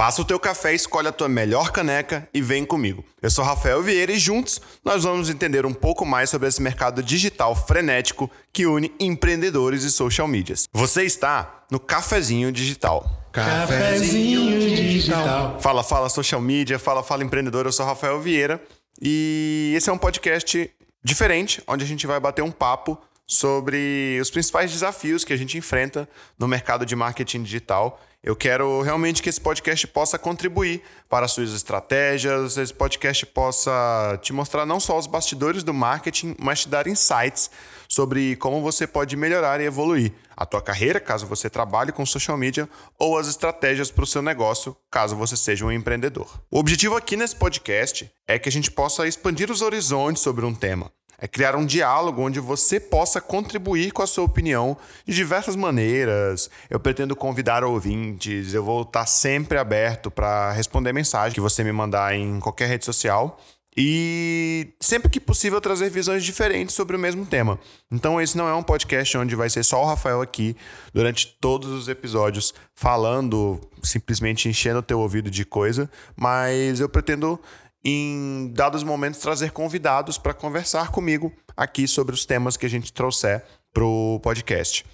Passa o teu café, escolhe a tua melhor caneca e vem comigo. Eu sou Rafael Vieira e juntos nós vamos entender um pouco mais sobre esse mercado digital frenético que une empreendedores e social medias. Você está no Cafezinho Digital. Cafezinho digital. Fala, fala social media, fala, fala empreendedor. Eu sou Rafael Vieira e esse é um podcast diferente onde a gente vai bater um papo sobre os principais desafios que a gente enfrenta no mercado de marketing digital eu quero realmente que esse podcast possa contribuir para as suas estratégias, esse podcast possa te mostrar não só os bastidores do marketing, mas te dar insights sobre como você pode melhorar e evoluir a tua carreira, caso você trabalhe com social media, ou as estratégias para o seu negócio, caso você seja um empreendedor. O objetivo aqui nesse podcast é que a gente possa expandir os horizontes sobre um tema é criar um diálogo onde você possa contribuir com a sua opinião de diversas maneiras. Eu pretendo convidar ouvintes, eu vou estar sempre aberto para responder mensagem que você me mandar em qualquer rede social. E sempre que possível trazer visões diferentes sobre o mesmo tema. Então, esse não é um podcast onde vai ser só o Rafael aqui durante todos os episódios falando, simplesmente enchendo o teu ouvido de coisa, mas eu pretendo em dados momentos, trazer convidados para conversar comigo aqui sobre os temas que a gente trouxer para o podcast.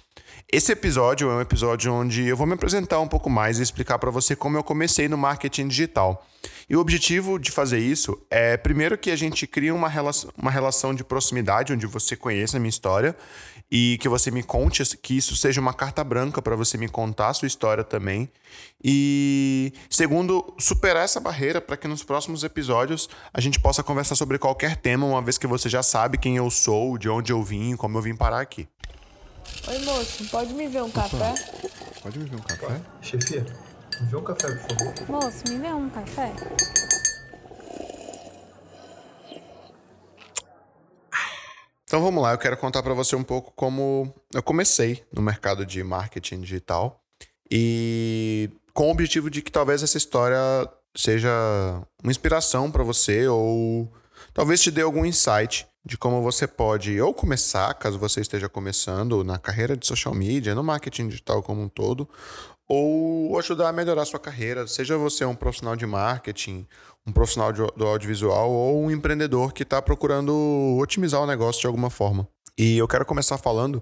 Esse episódio é um episódio onde eu vou me apresentar um pouco mais e explicar para você como eu comecei no marketing digital. E o objetivo de fazer isso é, primeiro, que a gente crie uma relação, uma relação de proximidade, onde você conheça a minha história e que você me conte, que isso seja uma carta branca para você me contar a sua história também. E segundo, superar essa barreira para que nos próximos episódios a gente possa conversar sobre qualquer tema, uma vez que você já sabe quem eu sou, de onde eu vim, como eu vim parar aqui. Oi, moço, pode me ver um café? Pode me ver um café? Chefia, me vê um café, por favor. Moço, me vê um café? Então vamos lá, eu quero contar para você um pouco como eu comecei no mercado de marketing digital e com o objetivo de que talvez essa história seja uma inspiração para você ou talvez te dê algum insight de como você pode ou começar, caso você esteja começando na carreira de social media, no marketing digital como um todo, ou ajudar a melhorar a sua carreira, seja você um profissional de marketing, um profissional de, do audiovisual ou um empreendedor que está procurando otimizar o negócio de alguma forma. E eu quero começar falando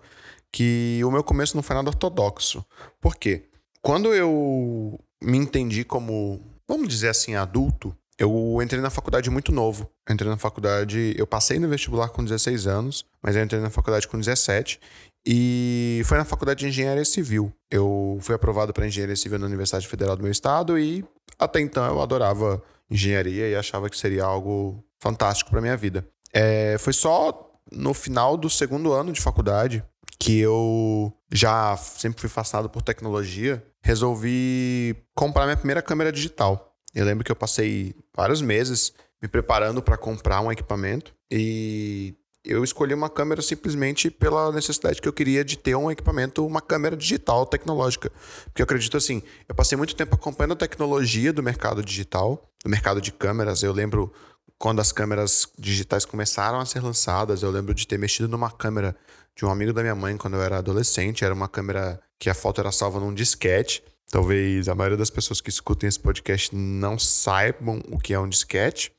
que o meu começo não foi nada ortodoxo. Por quê? Quando eu me entendi como, vamos dizer assim, adulto, eu entrei na faculdade muito novo. Eu entrei na faculdade, eu passei no vestibular com 16 anos, mas eu entrei na faculdade com 17 e foi na faculdade de engenharia civil. Eu fui aprovado para engenharia civil na Universidade Federal do meu estado e até então eu adorava engenharia e achava que seria algo fantástico para minha vida. É, foi só no final do segundo ano de faculdade que eu já sempre fui fascinado por tecnologia, resolvi comprar minha primeira câmera digital. Eu lembro que eu passei vários meses me preparando para comprar um equipamento e eu escolhi uma câmera simplesmente pela necessidade que eu queria de ter um equipamento, uma câmera digital tecnológica. Porque eu acredito assim, eu passei muito tempo acompanhando a tecnologia do mercado digital, do mercado de câmeras. Eu lembro quando as câmeras digitais começaram a ser lançadas, eu lembro de ter mexido numa câmera de um amigo da minha mãe quando eu era adolescente. Era uma câmera que a foto era salva num disquete. Talvez a maioria das pessoas que escutem esse podcast não saibam o que é um disquete,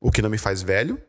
o que não me faz velho.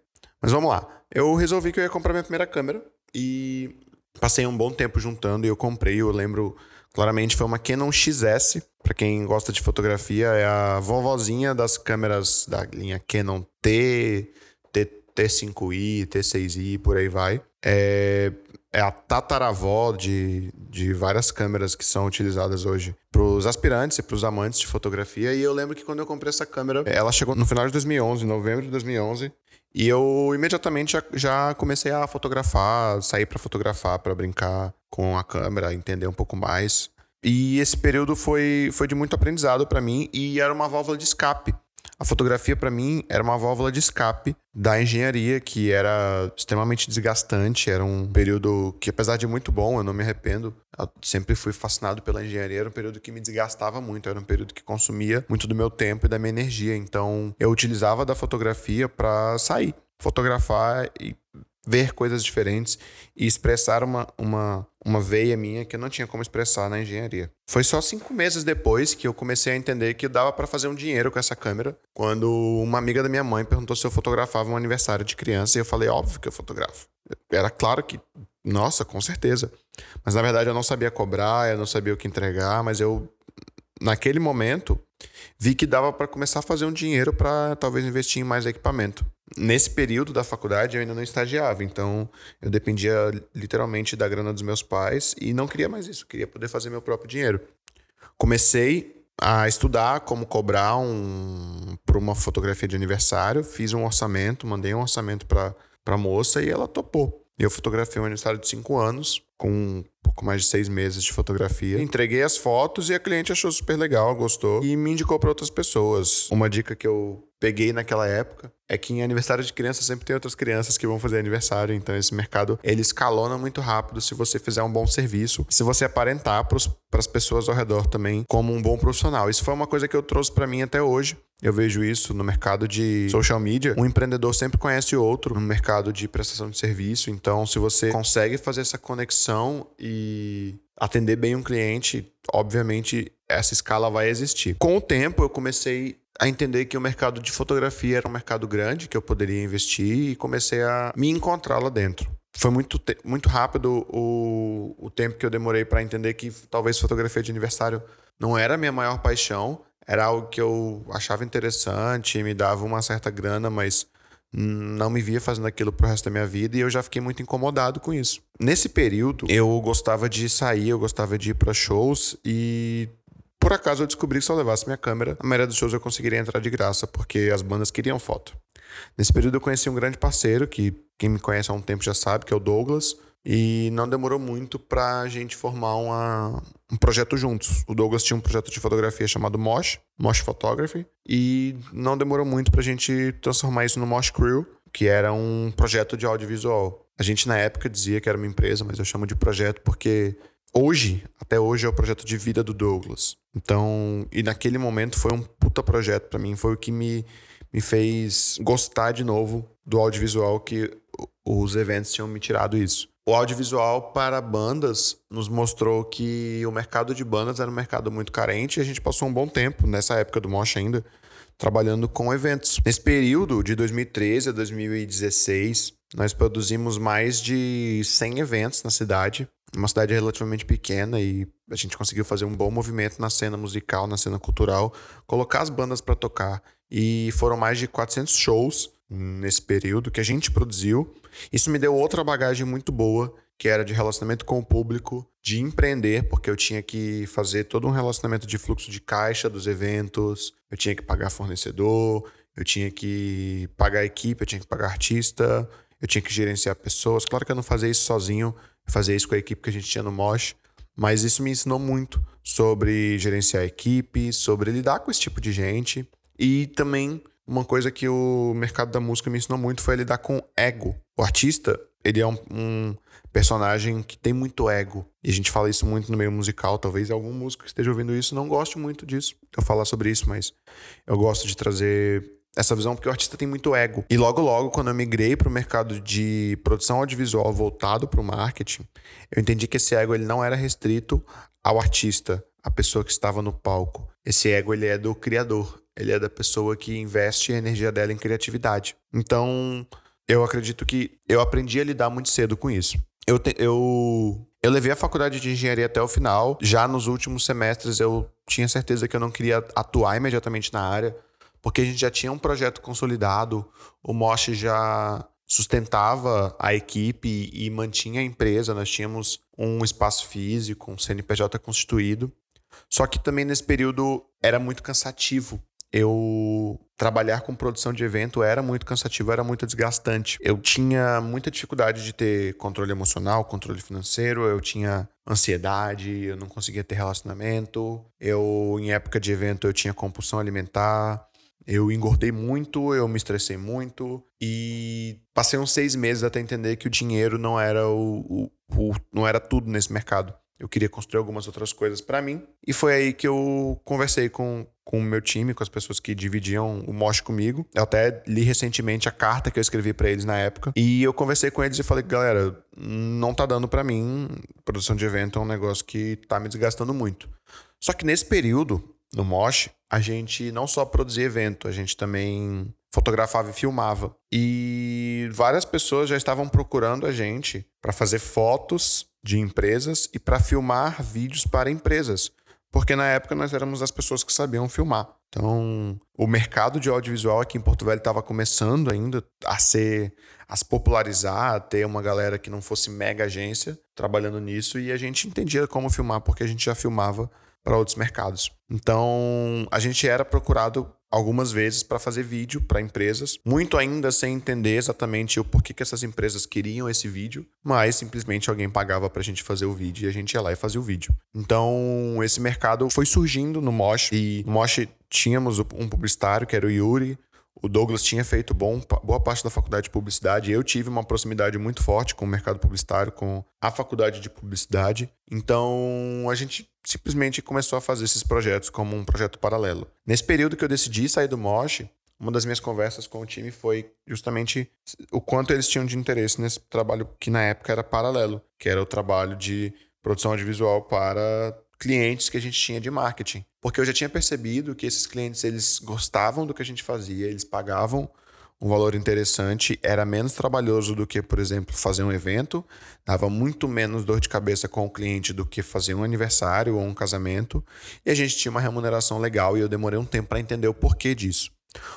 Mas vamos lá. Eu resolvi que eu ia comprar minha primeira câmera e passei um bom tempo juntando e eu comprei. Eu lembro claramente, foi uma Canon XS. Para quem gosta de fotografia, é a vovozinha das câmeras da linha Canon T, T T5i, T6i, por aí vai. É, é a tataravó de, de várias câmeras que são utilizadas hoje para os aspirantes e para os amantes de fotografia. E eu lembro que quando eu comprei essa câmera, ela chegou no final de 2011, novembro de 2011. E eu imediatamente já, já comecei a fotografar, sair para fotografar, para brincar com a câmera, entender um pouco mais. E esse período foi, foi de muito aprendizado para mim e era uma válvula de escape a fotografia, para mim, era uma válvula de escape da engenharia, que era extremamente desgastante. Era um período que, apesar de muito bom, eu não me arrependo. Eu sempre fui fascinado pela engenharia. Era um período que me desgastava muito. Era um período que consumia muito do meu tempo e da minha energia. Então, eu utilizava da fotografia para sair, fotografar e ver coisas diferentes e expressar uma, uma, uma veia minha que eu não tinha como expressar na engenharia. Foi só cinco meses depois que eu comecei a entender que dava para fazer um dinheiro com essa câmera, quando uma amiga da minha mãe perguntou se eu fotografava um aniversário de criança e eu falei, óbvio que eu fotografo. Era claro que, nossa, com certeza. Mas na verdade eu não sabia cobrar, eu não sabia o que entregar, mas eu, naquele momento, vi que dava para começar a fazer um dinheiro para talvez investir em mais equipamento nesse período da faculdade eu ainda não estagiava, então eu dependia literalmente da grana dos meus pais e não queria mais isso, queria poder fazer meu próprio dinheiro. Comecei a estudar como cobrar um para uma fotografia de aniversário, fiz um orçamento, mandei um orçamento para a moça e ela topou. Eu fotografei um aniversário de cinco anos, com pouco mais de seis meses de fotografia. Entreguei as fotos e a cliente achou super legal, gostou e me indicou para outras pessoas. Uma dica que eu peguei naquela época é que em aniversário de criança sempre tem outras crianças que vão fazer aniversário, então esse mercado ele escalona muito rápido se você fizer um bom serviço, se você aparentar para as pessoas ao redor também como um bom profissional. Isso foi uma coisa que eu trouxe para mim até hoje. Eu vejo isso no mercado de social media. Um empreendedor sempre conhece outro no mercado de prestação de serviço. Então, se você consegue fazer essa conexão e atender bem um cliente, obviamente essa escala vai existir. Com o tempo, eu comecei a entender que o mercado de fotografia era um mercado grande, que eu poderia investir e comecei a me encontrar lá dentro. Foi muito, muito rápido o, o tempo que eu demorei para entender que talvez fotografia de aniversário não era a minha maior paixão, era algo que eu achava interessante, me dava uma certa grana, mas não me via fazendo aquilo pro resto da minha vida e eu já fiquei muito incomodado com isso. Nesse período, eu gostava de sair, eu gostava de ir para shows e por acaso eu descobri que se eu levasse minha câmera, a maioria dos shows eu conseguiria entrar de graça, porque as bandas queriam foto. Nesse período eu conheci um grande parceiro, que quem me conhece há um tempo já sabe, que é o Douglas, e não demorou muito pra gente formar uma, um projeto juntos. O Douglas tinha um projeto de fotografia chamado Mosh, Mosh Photography, e não demorou muito pra gente transformar isso no Mosh Crew, que era um projeto de audiovisual. A gente na época dizia que era uma empresa, mas eu chamo de projeto porque hoje, até hoje, é o projeto de vida do Douglas. Então, e naquele momento foi um puta projeto para mim, foi o que me, me fez gostar de novo do audiovisual que os eventos tinham me tirado isso. O audiovisual para bandas nos mostrou que o mercado de bandas era um mercado muito carente e a gente passou um bom tempo, nessa época do Mosh ainda, trabalhando com eventos. Nesse período, de 2013 a 2016, nós produzimos mais de 100 eventos na cidade uma cidade relativamente pequena e a gente conseguiu fazer um bom movimento na cena musical, na cena cultural, colocar as bandas para tocar e foram mais de 400 shows nesse período que a gente produziu. Isso me deu outra bagagem muito boa, que era de relacionamento com o público, de empreender, porque eu tinha que fazer todo um relacionamento de fluxo de caixa dos eventos, eu tinha que pagar fornecedor, eu tinha que pagar equipe, eu tinha que pagar artista, eu tinha que gerenciar pessoas. Claro que eu não fazia isso sozinho, fazer isso com a equipe que a gente tinha no Mosh, mas isso me ensinou muito sobre gerenciar a equipe, sobre lidar com esse tipo de gente e também uma coisa que o mercado da música me ensinou muito foi lidar com ego. O artista, ele é um, um, personagem que tem muito ego. E a gente fala isso muito no meio musical. Talvez algum músico que esteja ouvindo isso não goste muito disso. Eu falar sobre isso, mas eu gosto de trazer essa visão porque o artista tem muito ego. E logo logo, quando eu migrei para o mercado de produção audiovisual voltado para o marketing, eu entendi que esse ego ele não era restrito ao artista, a pessoa que estava no palco. Esse ego ele é do criador, ele é da pessoa que investe a energia dela em criatividade. Então, eu acredito que eu aprendi a lidar muito cedo com isso. Eu, te, eu, eu levei a faculdade de engenharia até o final. Já nos últimos semestres eu tinha certeza que eu não queria atuar imediatamente na área porque a gente já tinha um projeto consolidado, o Mosh já sustentava a equipe e mantinha a empresa, nós tínhamos um espaço físico, um CNPJ constituído. Só que também nesse período era muito cansativo. Eu trabalhar com produção de evento era muito cansativo, era muito desgastante. Eu tinha muita dificuldade de ter controle emocional, controle financeiro, eu tinha ansiedade, eu não conseguia ter relacionamento. Eu em época de evento eu tinha compulsão alimentar. Eu engordei muito, eu me estressei muito e passei uns seis meses até entender que o dinheiro não era o, o, o não era tudo nesse mercado. Eu queria construir algumas outras coisas para mim. E foi aí que eu conversei com, com o meu time, com as pessoas que dividiam o Mosh comigo. Eu até li recentemente a carta que eu escrevi para eles na época. E eu conversei com eles e falei, galera, não tá dando para mim. Produção de evento é um negócio que tá me desgastando muito. Só que nesse período, no Mosh, a gente não só produzia evento, a gente também fotografava e filmava. E várias pessoas já estavam procurando a gente para fazer fotos de empresas e para filmar vídeos para empresas. Porque na época nós éramos as pessoas que sabiam filmar. Então, o mercado de audiovisual aqui em Porto Velho estava começando ainda a ser, a se popularizar, a ter uma galera que não fosse mega agência trabalhando nisso e a gente entendia como filmar porque a gente já filmava para outros mercados. Então, a gente era procurado algumas vezes para fazer vídeo para empresas, muito ainda sem entender exatamente o porquê que essas empresas queriam esse vídeo, mas simplesmente alguém pagava para a gente fazer o vídeo e a gente ia lá e fazia o vídeo. Então, esse mercado foi surgindo no Mosh e no Mosh tínhamos um publicitário que era o Yuri, o Douglas tinha feito bom, boa parte da faculdade de publicidade. Eu tive uma proximidade muito forte com o mercado publicitário, com a faculdade de publicidade. Então a gente simplesmente começou a fazer esses projetos como um projeto paralelo. Nesse período que eu decidi sair do Mosh, uma das minhas conversas com o time foi justamente o quanto eles tinham de interesse nesse trabalho que na época era paralelo, que era o trabalho de produção audiovisual para clientes que a gente tinha de marketing. Porque eu já tinha percebido que esses clientes eles gostavam do que a gente fazia, eles pagavam um valor interessante, era menos trabalhoso do que, por exemplo, fazer um evento, dava muito menos dor de cabeça com o cliente do que fazer um aniversário ou um casamento, e a gente tinha uma remuneração legal e eu demorei um tempo para entender o porquê disso.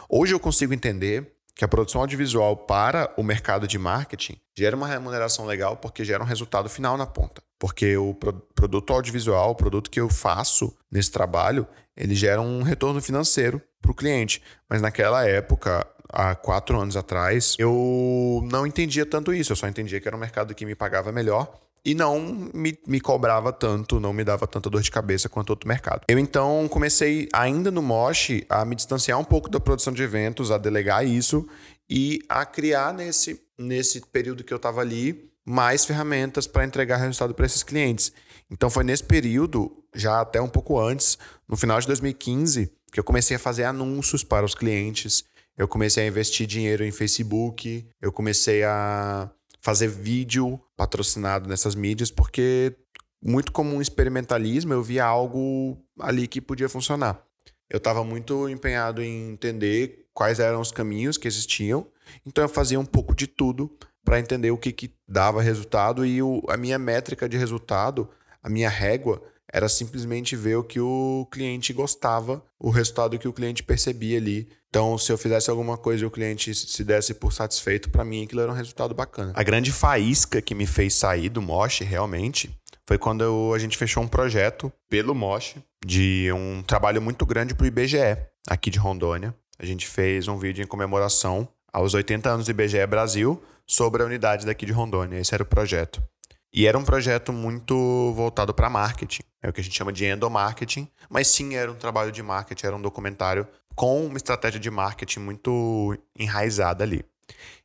Hoje eu consigo entender que a produção audiovisual para o mercado de marketing gera uma remuneração legal porque gera um resultado final na ponta. Porque o pro produto audiovisual, o produto que eu faço nesse trabalho, ele gera um retorno financeiro para o cliente. Mas naquela época, há quatro anos atrás, eu não entendia tanto isso. Eu só entendia que era um mercado que me pagava melhor e não me, me cobrava tanto, não me dava tanta dor de cabeça quanto outro mercado. Eu então comecei, ainda no Mosh, a me distanciar um pouco da produção de eventos, a delegar isso e a criar nesse, nesse período que eu estava ali mais ferramentas para entregar resultado para esses clientes. Então foi nesse período, já até um pouco antes, no final de 2015, que eu comecei a fazer anúncios para os clientes. Eu comecei a investir dinheiro em Facebook, eu comecei a fazer vídeo patrocinado nessas mídias, porque muito como um experimentalismo, eu via algo ali que podia funcionar. Eu estava muito empenhado em entender quais eram os caminhos que existiam, então eu fazia um pouco de tudo para entender o que, que dava resultado e o, a minha métrica de resultado, a minha régua, era simplesmente ver o que o cliente gostava, o resultado que o cliente percebia ali. Então, se eu fizesse alguma coisa e o cliente se desse por satisfeito, para mim aquilo era um resultado bacana. A grande faísca que me fez sair do Mosh, realmente, foi quando eu, a gente fechou um projeto pelo Mosh de um trabalho muito grande para o IBGE, aqui de Rondônia. A gente fez um vídeo em comemoração aos 80 anos do IBGE Brasil sobre a unidade daqui de Rondônia. Esse era o projeto. E era um projeto muito voltado para marketing, é o que a gente chama de endomarketing, mas sim era um trabalho de marketing, era um documentário com uma estratégia de marketing muito enraizada ali.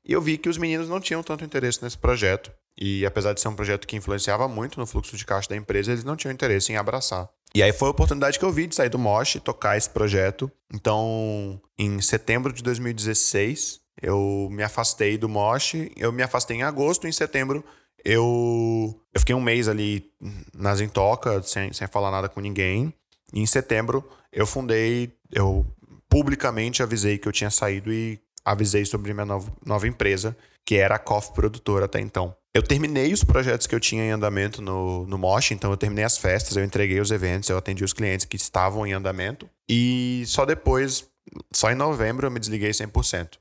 E eu vi que os meninos não tinham tanto interesse nesse projeto, e apesar de ser um projeto que influenciava muito no fluxo de caixa da empresa, eles não tinham interesse em abraçar. E aí foi a oportunidade que eu vi de sair do Mosh e tocar esse projeto. Então, em setembro de 2016, eu me afastei do Mosh, eu me afastei em agosto, em setembro eu, eu fiquei um mês ali nas Intoca, sem, sem falar nada com ninguém. E em setembro eu fundei, eu publicamente avisei que eu tinha saído e avisei sobre minha nova, nova empresa, que era a Coffee Produtora até então. Eu terminei os projetos que eu tinha em andamento no, no Mosh, então eu terminei as festas, eu entreguei os eventos, eu atendi os clientes que estavam em andamento. E só depois, só em novembro, eu me desliguei 100%.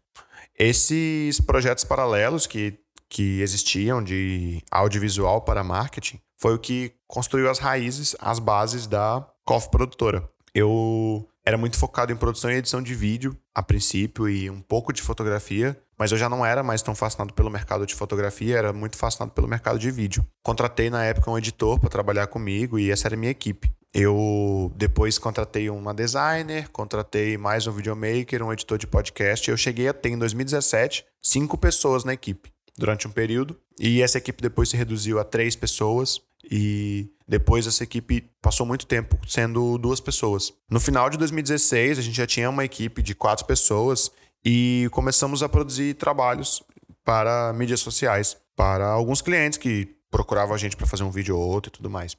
Esses projetos paralelos que que existiam de audiovisual para marketing foi o que construiu as raízes, as bases da Coffee Produtora. Eu era muito focado em produção e edição de vídeo a princípio e um pouco de fotografia, mas eu já não era mais tão fascinado pelo mercado de fotografia, era muito fascinado pelo mercado de vídeo. Contratei na época um editor para trabalhar comigo e essa era a minha equipe. Eu depois contratei uma designer, contratei mais um videomaker, um editor de podcast. Eu cheguei a ter em 2017 cinco pessoas na equipe durante um período. E essa equipe depois se reduziu a três pessoas. e depois essa equipe passou muito tempo sendo duas pessoas. No final de 2016, a gente já tinha uma equipe de quatro pessoas e começamos a produzir trabalhos para mídias sociais, para alguns clientes que procuravam a gente para fazer um vídeo ou outro e tudo mais.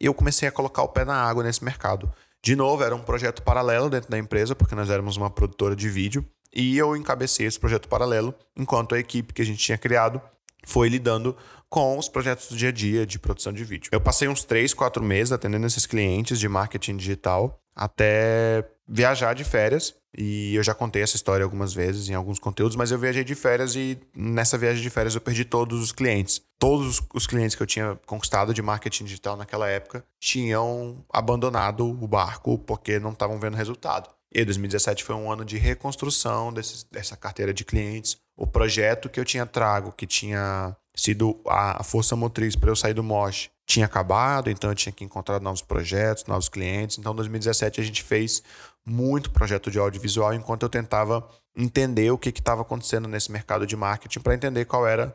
E eu comecei a colocar o pé na água nesse mercado. De novo, era um projeto paralelo dentro da empresa, porque nós éramos uma produtora de vídeo, e eu encabecei esse projeto paralelo, enquanto a equipe que a gente tinha criado foi lidando com os projetos do dia a dia de produção de vídeo. Eu passei uns 3, 4 meses atendendo esses clientes de marketing digital até viajar de férias. E eu já contei essa história algumas vezes em alguns conteúdos, mas eu viajei de férias e nessa viagem de férias eu perdi todos os clientes. Todos os clientes que eu tinha conquistado de marketing digital naquela época tinham abandonado o barco porque não estavam vendo resultado. E 2017 foi um ano de reconstrução desse, dessa carteira de clientes. O projeto que eu tinha trago, que tinha sido a, força motriz para eu sair do Mosh tinha acabado, então eu tinha que encontrar novos projetos, novos clientes. Então, em 2017, a gente fez muito projeto de audiovisual enquanto eu tentava entender o que estava acontecendo nesse mercado de marketing para entender qual era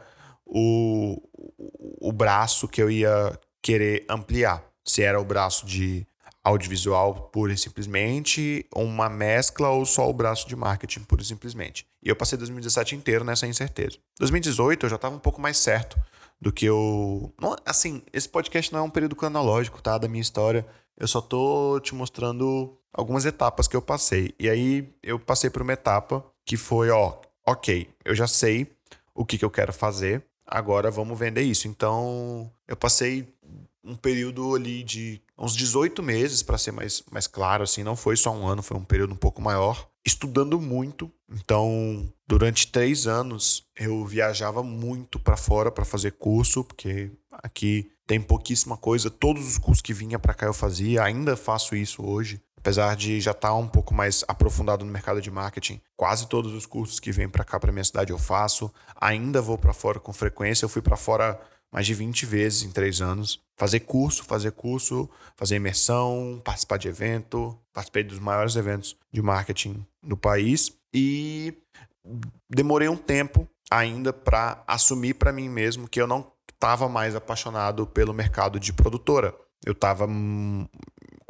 o, o braço que eu ia querer ampliar. Se era o braço de audiovisual pura e simplesmente, uma mescla ou só o braço de marketing pura e simplesmente. E eu passei 2017 inteiro nessa incerteza. 2018 eu já estava um pouco mais certo do que eu. Não, assim, esse podcast não é um período cronológico, tá? Da minha história. Eu só tô te mostrando algumas etapas que eu passei. E aí eu passei por uma etapa que foi, ó, ok, eu já sei o que, que eu quero fazer, agora vamos vender isso. Então eu passei um período ali de uns 18 meses, para ser mais, mais claro, assim, não foi só um ano, foi um período um pouco maior, estudando muito. Então, durante três anos, eu viajava muito para fora para fazer curso, porque aqui tem pouquíssima coisa. Todos os cursos que vinha para cá eu fazia, ainda faço isso hoje. Apesar de já estar tá um pouco mais aprofundado no mercado de marketing, quase todos os cursos que vêm para cá, para minha cidade, eu faço. Ainda vou para fora com frequência. Eu fui para fora mais de 20 vezes em três anos. Fazer curso, fazer curso, fazer imersão, participar de evento. Participei dos maiores eventos de marketing do país e demorei um tempo ainda para assumir para mim mesmo que eu não estava mais apaixonado pelo mercado de produtora. Eu estava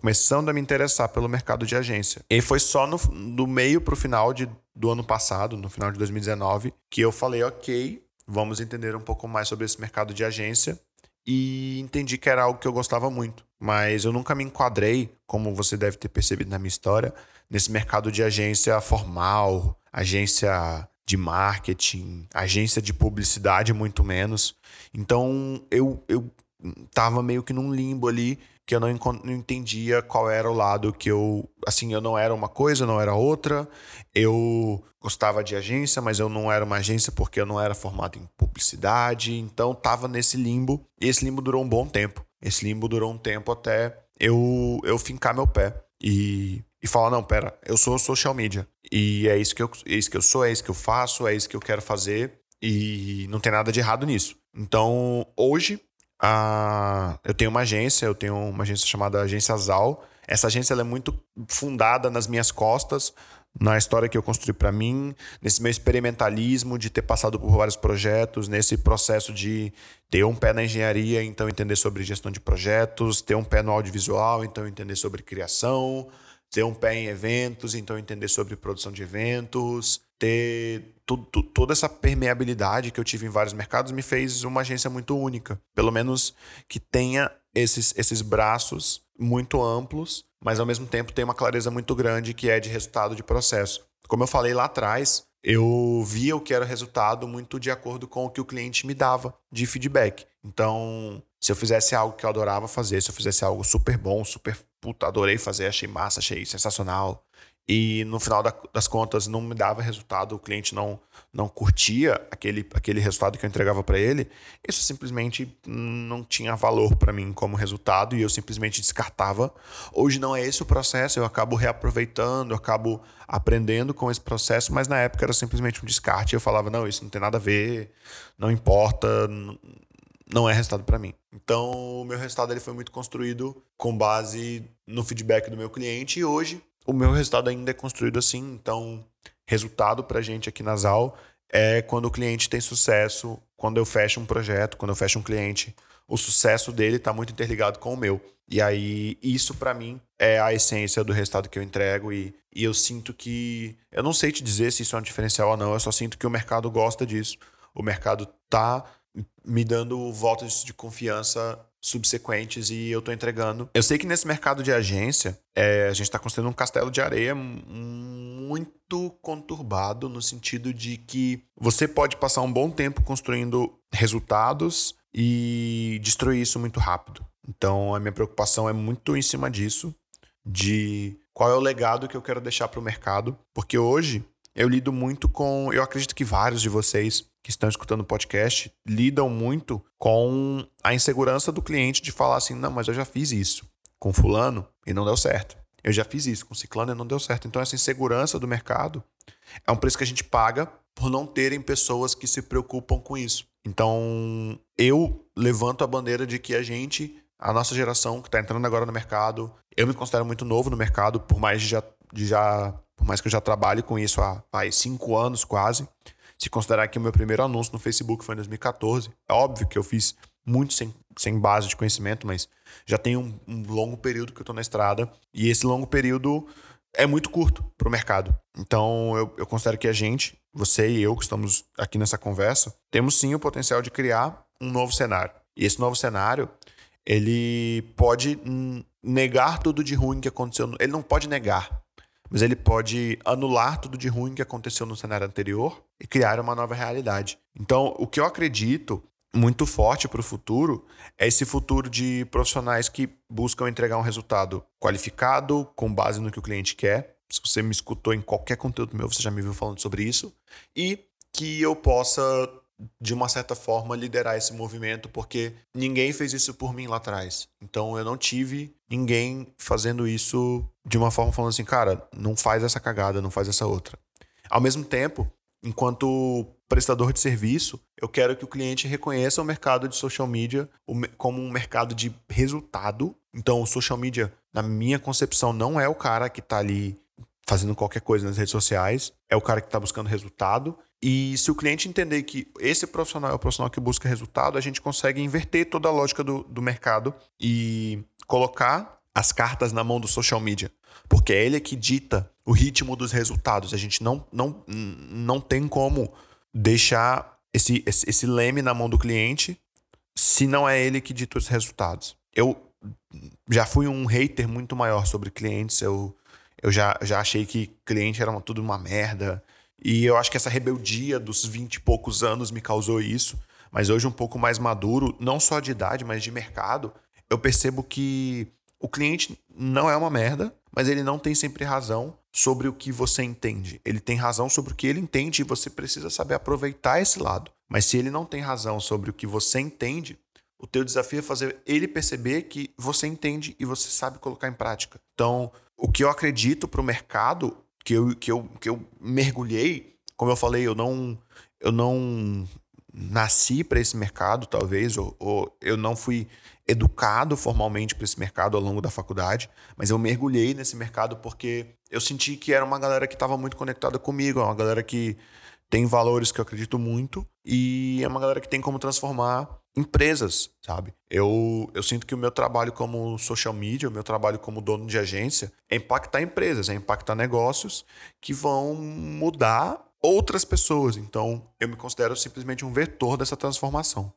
começando a me interessar pelo mercado de agência. E foi só no, do meio para o final de, do ano passado, no final de 2019, que eu falei, ok, vamos entender um pouco mais sobre esse mercado de agência e entendi que era algo que eu gostava muito. Mas eu nunca me enquadrei, como você deve ter percebido na minha história, nesse mercado de agência formal, agência de marketing, agência de publicidade, muito menos. Então eu, eu tava meio que num limbo ali que eu não, não entendia qual era o lado que eu. Assim, eu não era uma coisa, eu não era outra. Eu gostava de agência, mas eu não era uma agência porque eu não era formado em publicidade. Então tava nesse limbo. E esse limbo durou um bom tempo. Esse limbo durou um tempo até eu, eu fincar meu pé. E, e falar: não, pera, eu sou social media. E é isso, que eu, é isso que eu sou, é isso que eu faço, é isso que eu quero fazer. E não tem nada de errado nisso. Então, hoje, ah, eu tenho uma agência, eu tenho uma agência chamada Agência Zal. Essa agência é muito fundada nas minhas costas, na história que eu construí para mim, nesse meu experimentalismo de ter passado por vários projetos, nesse processo de ter um pé na engenharia, então entender sobre gestão de projetos, ter um pé no audiovisual, então entender sobre criação, ter um pé em eventos, então entender sobre produção de eventos, ter toda essa permeabilidade que eu tive em vários mercados me fez uma agência muito única. Pelo menos que tenha esses, esses braços muito amplos, mas ao mesmo tempo tem uma clareza muito grande que é de resultado de processo. Como eu falei lá atrás, eu via o que era resultado muito de acordo com o que o cliente me dava de feedback. Então, se eu fizesse algo que eu adorava fazer, se eu fizesse algo super bom, super puta, adorei fazer, achei massa, achei sensacional, e no final da, das contas não me dava resultado, o cliente não, não curtia aquele, aquele resultado que eu entregava para ele, isso simplesmente não tinha valor para mim como resultado e eu simplesmente descartava. Hoje não é esse o processo, eu acabo reaproveitando, eu acabo aprendendo com esse processo, mas na época era simplesmente um descarte. Eu falava, não, isso não tem nada a ver, não importa, não é resultado para mim. Então, o meu resultado ele foi muito construído com base no feedback do meu cliente e hoje o meu resultado ainda é construído assim. Então, resultado para a gente aqui na ZAL é quando o cliente tem sucesso, quando eu fecho um projeto, quando eu fecho um cliente, o sucesso dele está muito interligado com o meu. E aí, isso para mim é a essência do resultado que eu entrego. E, e eu sinto que. Eu não sei te dizer se isso é um diferencial ou não, eu só sinto que o mercado gosta disso. O mercado tá me dando votos de confiança subsequentes e eu tô entregando. Eu sei que nesse mercado de agência, é, a gente está construindo um castelo de areia muito conturbado, no sentido de que você pode passar um bom tempo construindo resultados e destruir isso muito rápido. Então a minha preocupação é muito em cima disso, de qual é o legado que eu quero deixar para o mercado, porque hoje eu lido muito com, eu acredito que vários de vocês que estão escutando o podcast lidam muito com a insegurança do cliente de falar assim: não, mas eu já fiz isso com Fulano e não deu certo. Eu já fiz isso com Ciclano e não deu certo. Então, essa insegurança do mercado é um preço que a gente paga por não terem pessoas que se preocupam com isso. Então, eu levanto a bandeira de que a gente, a nossa geração que está entrando agora no mercado, eu me considero muito novo no mercado, por mais de já, de já por mais que eu já trabalhe com isso há, há cinco anos quase. Se considerar que o meu primeiro anúncio no Facebook foi em 2014, é óbvio que eu fiz muito sem, sem base de conhecimento, mas já tem um, um longo período que eu estou na estrada e esse longo período é muito curto para o mercado. Então eu, eu considero que a gente, você e eu que estamos aqui nessa conversa, temos sim o potencial de criar um novo cenário. E esse novo cenário, ele pode negar tudo de ruim que aconteceu. Ele não pode negar, mas ele pode anular tudo de ruim que aconteceu no cenário anterior e criar uma nova realidade. Então, o que eu acredito muito forte para o futuro é esse futuro de profissionais que buscam entregar um resultado qualificado, com base no que o cliente quer. Se você me escutou em qualquer conteúdo meu, você já me viu falando sobre isso. E que eu possa de uma certa forma, liderar esse movimento, porque ninguém fez isso por mim lá atrás. Então eu não tive ninguém fazendo isso de uma forma falando assim, cara, não faz essa cagada, não faz essa outra. Ao mesmo tempo, enquanto prestador de serviço, eu quero que o cliente reconheça o mercado de social media como um mercado de resultado. Então, o social media, na minha concepção, não é o cara que está ali fazendo qualquer coisa nas redes sociais, é o cara que está buscando resultado e se o cliente entender que esse profissional é o profissional que busca resultado, a gente consegue inverter toda a lógica do, do mercado e colocar as cartas na mão do social media. Porque é ele que dita o ritmo dos resultados. A gente não, não, não tem como deixar esse, esse, esse leme na mão do cliente se não é ele que dita os resultados. Eu já fui um hater muito maior sobre clientes. Eu, eu já, já achei que cliente era tudo uma merda e eu acho que essa rebeldia dos 20 e poucos anos me causou isso. Mas hoje, um pouco mais maduro, não só de idade, mas de mercado, eu percebo que o cliente não é uma merda, mas ele não tem sempre razão sobre o que você entende. Ele tem razão sobre o que ele entende e você precisa saber aproveitar esse lado. Mas se ele não tem razão sobre o que você entende, o teu desafio é fazer ele perceber que você entende e você sabe colocar em prática. Então, o que eu acredito para o mercado que eu, que eu, que eu mergulhei, como eu falei, eu não, eu não nasci para esse mercado, talvez, ou, ou, eu não fui educado formalmente para esse mercado ao longo da faculdade, mas eu mergulhei nesse mercado porque eu senti que era uma galera que estava muito conectada comigo, é uma galera que tem valores que eu acredito muito e é uma galera que tem como transformar empresas, sabe? Eu, eu sinto que o meu trabalho como social media, o meu trabalho como dono de agência, é impactar empresas, é impactar negócios que vão mudar outras pessoas. Então, eu me considero simplesmente um vetor dessa transformação.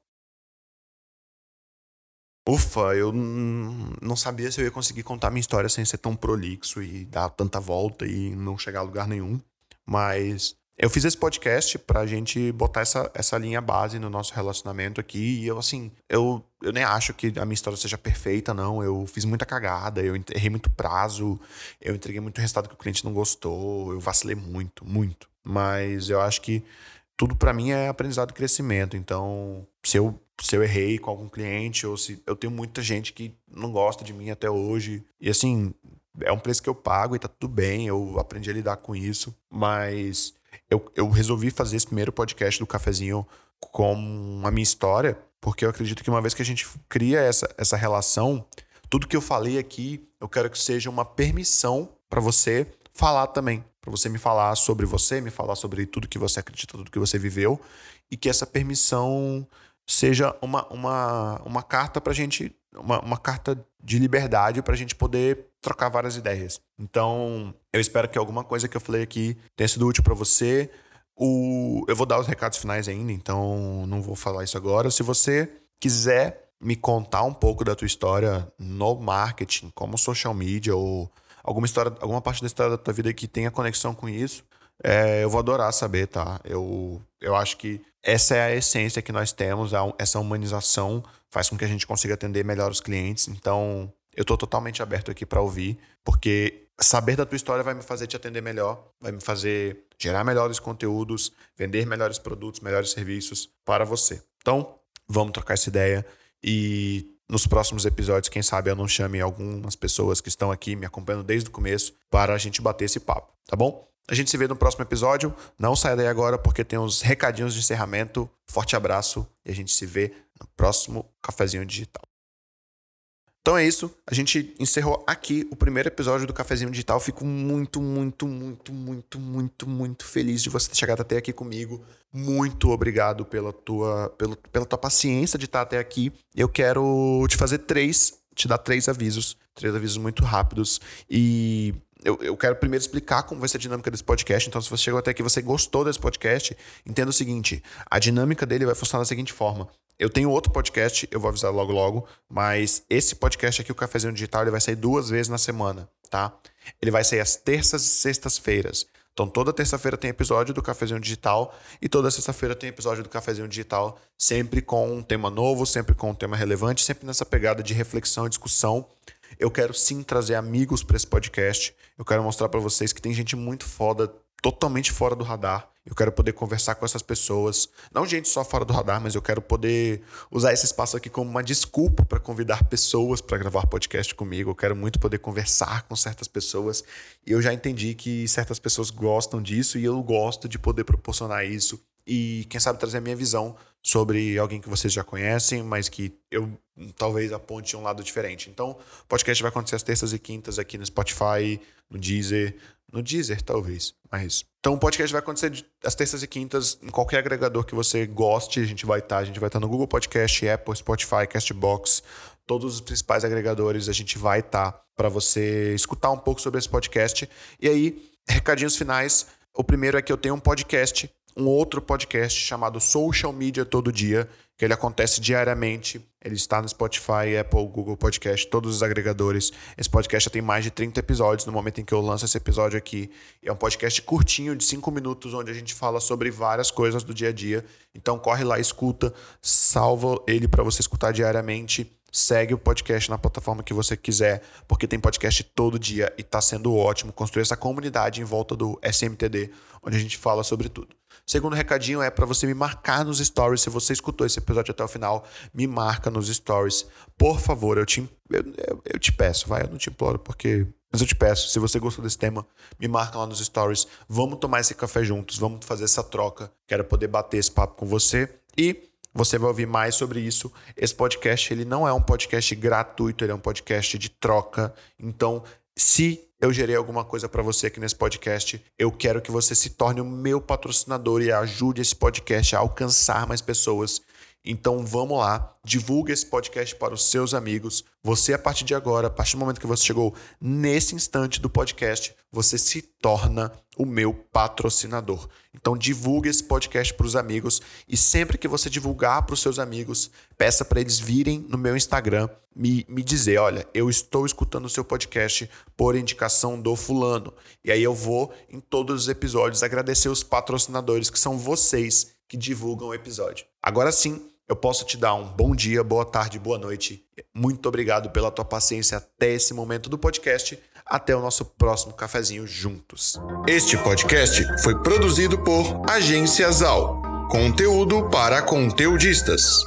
Ufa, eu não sabia se eu ia conseguir contar minha história sem ser tão prolixo e dar tanta volta e não chegar a lugar nenhum. Mas eu fiz esse podcast pra gente botar essa, essa linha base no nosso relacionamento aqui. E eu, assim, eu, eu nem acho que a minha história seja perfeita, não. Eu fiz muita cagada, eu errei muito prazo, eu entreguei muito resultado que o cliente não gostou, eu vacilei muito, muito. Mas eu acho que tudo para mim é aprendizado e crescimento. Então, se eu, se eu errei com algum cliente, ou se eu tenho muita gente que não gosta de mim até hoje. E assim, é um preço que eu pago e tá tudo bem, eu aprendi a lidar com isso. Mas eu, eu resolvi fazer esse primeiro podcast do cafezinho com a minha história, porque eu acredito que uma vez que a gente cria essa, essa relação, tudo que eu falei aqui, eu quero que seja uma permissão para você falar também. para você me falar sobre você, me falar sobre tudo que você acredita, tudo que você viveu, e que essa permissão seja uma, uma, uma carta para gente, uma, uma carta de liberdade para a gente poder trocar várias ideias. Então, eu espero que alguma coisa que eu falei aqui tenha sido útil para você. O, eu vou dar os recados finais ainda, então não vou falar isso agora. Se você quiser me contar um pouco da tua história no marketing, como social media ou alguma história, alguma parte da história da tua vida que tenha conexão com isso, é, eu vou adorar saber, tá? Eu, eu acho que essa é a essência que nós temos, essa humanização faz com que a gente consiga atender melhor os clientes. Então, eu estou totalmente aberto aqui para ouvir, porque saber da tua história vai me fazer te atender melhor, vai me fazer gerar melhores conteúdos, vender melhores produtos, melhores serviços para você. Então, vamos trocar essa ideia e nos próximos episódios, quem sabe eu não chame algumas pessoas que estão aqui me acompanhando desde o começo para a gente bater esse papo, tá bom? A gente se vê no próximo episódio. Não saia daí agora porque tem uns recadinhos de encerramento. Forte abraço e a gente se vê no próximo cafezinho digital. Então é isso. A gente encerrou aqui o primeiro episódio do Cafezinho Digital. Fico muito, muito, muito, muito, muito, muito feliz de você ter chegado até aqui comigo. Muito obrigado pela tua, pela, pela tua paciência de estar até aqui. Eu quero te fazer três, te dar três avisos, três avisos muito rápidos. E eu, eu quero primeiro explicar como vai ser a dinâmica desse podcast. Então, se você chegou até aqui e você gostou desse podcast, entenda o seguinte: a dinâmica dele vai funcionar da seguinte forma. Eu tenho outro podcast, eu vou avisar logo logo, mas esse podcast aqui, o Cafezinho Digital, ele vai sair duas vezes na semana, tá? Ele vai sair às terças e sextas-feiras. Então, toda terça-feira tem episódio do Cafezinho Digital e toda sexta-feira tem episódio do Cafezinho Digital, sempre com um tema novo, sempre com um tema relevante, sempre nessa pegada de reflexão e discussão. Eu quero sim trazer amigos para esse podcast. Eu quero mostrar para vocês que tem gente muito foda totalmente fora do radar. Eu quero poder conversar com essas pessoas. Não gente só fora do radar, mas eu quero poder usar esse espaço aqui como uma desculpa para convidar pessoas para gravar podcast comigo. Eu quero muito poder conversar com certas pessoas. E eu já entendi que certas pessoas gostam disso e eu gosto de poder proporcionar isso. E quem sabe trazer a minha visão sobre alguém que vocês já conhecem, mas que eu talvez aponte um lado diferente. Então, o podcast vai acontecer às terças e quintas aqui no Spotify, no Deezer, no Deezer, talvez. Mas. Então o podcast vai acontecer às terças e quintas, em qualquer agregador que você goste. A gente vai estar. Tá, a gente vai estar tá no Google Podcast, Apple, Spotify, Castbox, todos os principais agregadores. A gente vai estar tá para você escutar um pouco sobre esse podcast. E aí, recadinhos finais. O primeiro é que eu tenho um podcast um outro podcast chamado Social Media Todo Dia, que ele acontece diariamente. Ele está no Spotify, Apple, Google Podcast, todos os agregadores. Esse podcast já tem mais de 30 episódios no momento em que eu lanço esse episódio aqui. É um podcast curtinho, de 5 minutos, onde a gente fala sobre várias coisas do dia a dia. Então corre lá, escuta, salva ele para você escutar diariamente. Segue o podcast na plataforma que você quiser, porque tem podcast todo dia e está sendo ótimo construir essa comunidade em volta do SMTD, onde a gente fala sobre tudo. Segundo recadinho é para você me marcar nos stories. Se você escutou esse episódio até o final, me marca nos stories. Por favor, eu te, eu, eu, eu te peço, vai, eu não te imploro, porque. Mas eu te peço, se você gostou desse tema, me marca lá nos stories. Vamos tomar esse café juntos, vamos fazer essa troca. Quero poder bater esse papo com você. E você vai ouvir mais sobre isso. Esse podcast ele não é um podcast gratuito, ele é um podcast de troca. Então, se eu gerei alguma coisa para você aqui nesse podcast, eu quero que você se torne o meu patrocinador e ajude esse podcast a alcançar mais pessoas. Então vamos lá, divulgue esse podcast para os seus amigos. Você, a partir de agora, a partir do momento que você chegou nesse instante do podcast, você se torna o meu patrocinador. Então divulgue esse podcast para os amigos e sempre que você divulgar para os seus amigos, peça para eles virem no meu Instagram me, me dizer, olha, eu estou escutando o seu podcast por indicação do fulano. E aí eu vou em todos os episódios agradecer os patrocinadores que são vocês que divulgam o episódio. Agora sim, eu posso te dar um bom dia, boa tarde, boa noite. Muito obrigado pela tua paciência até esse momento do podcast. Até o nosso próximo cafezinho juntos. Este podcast foi produzido por Agência Zal. Conteúdo para conteudistas.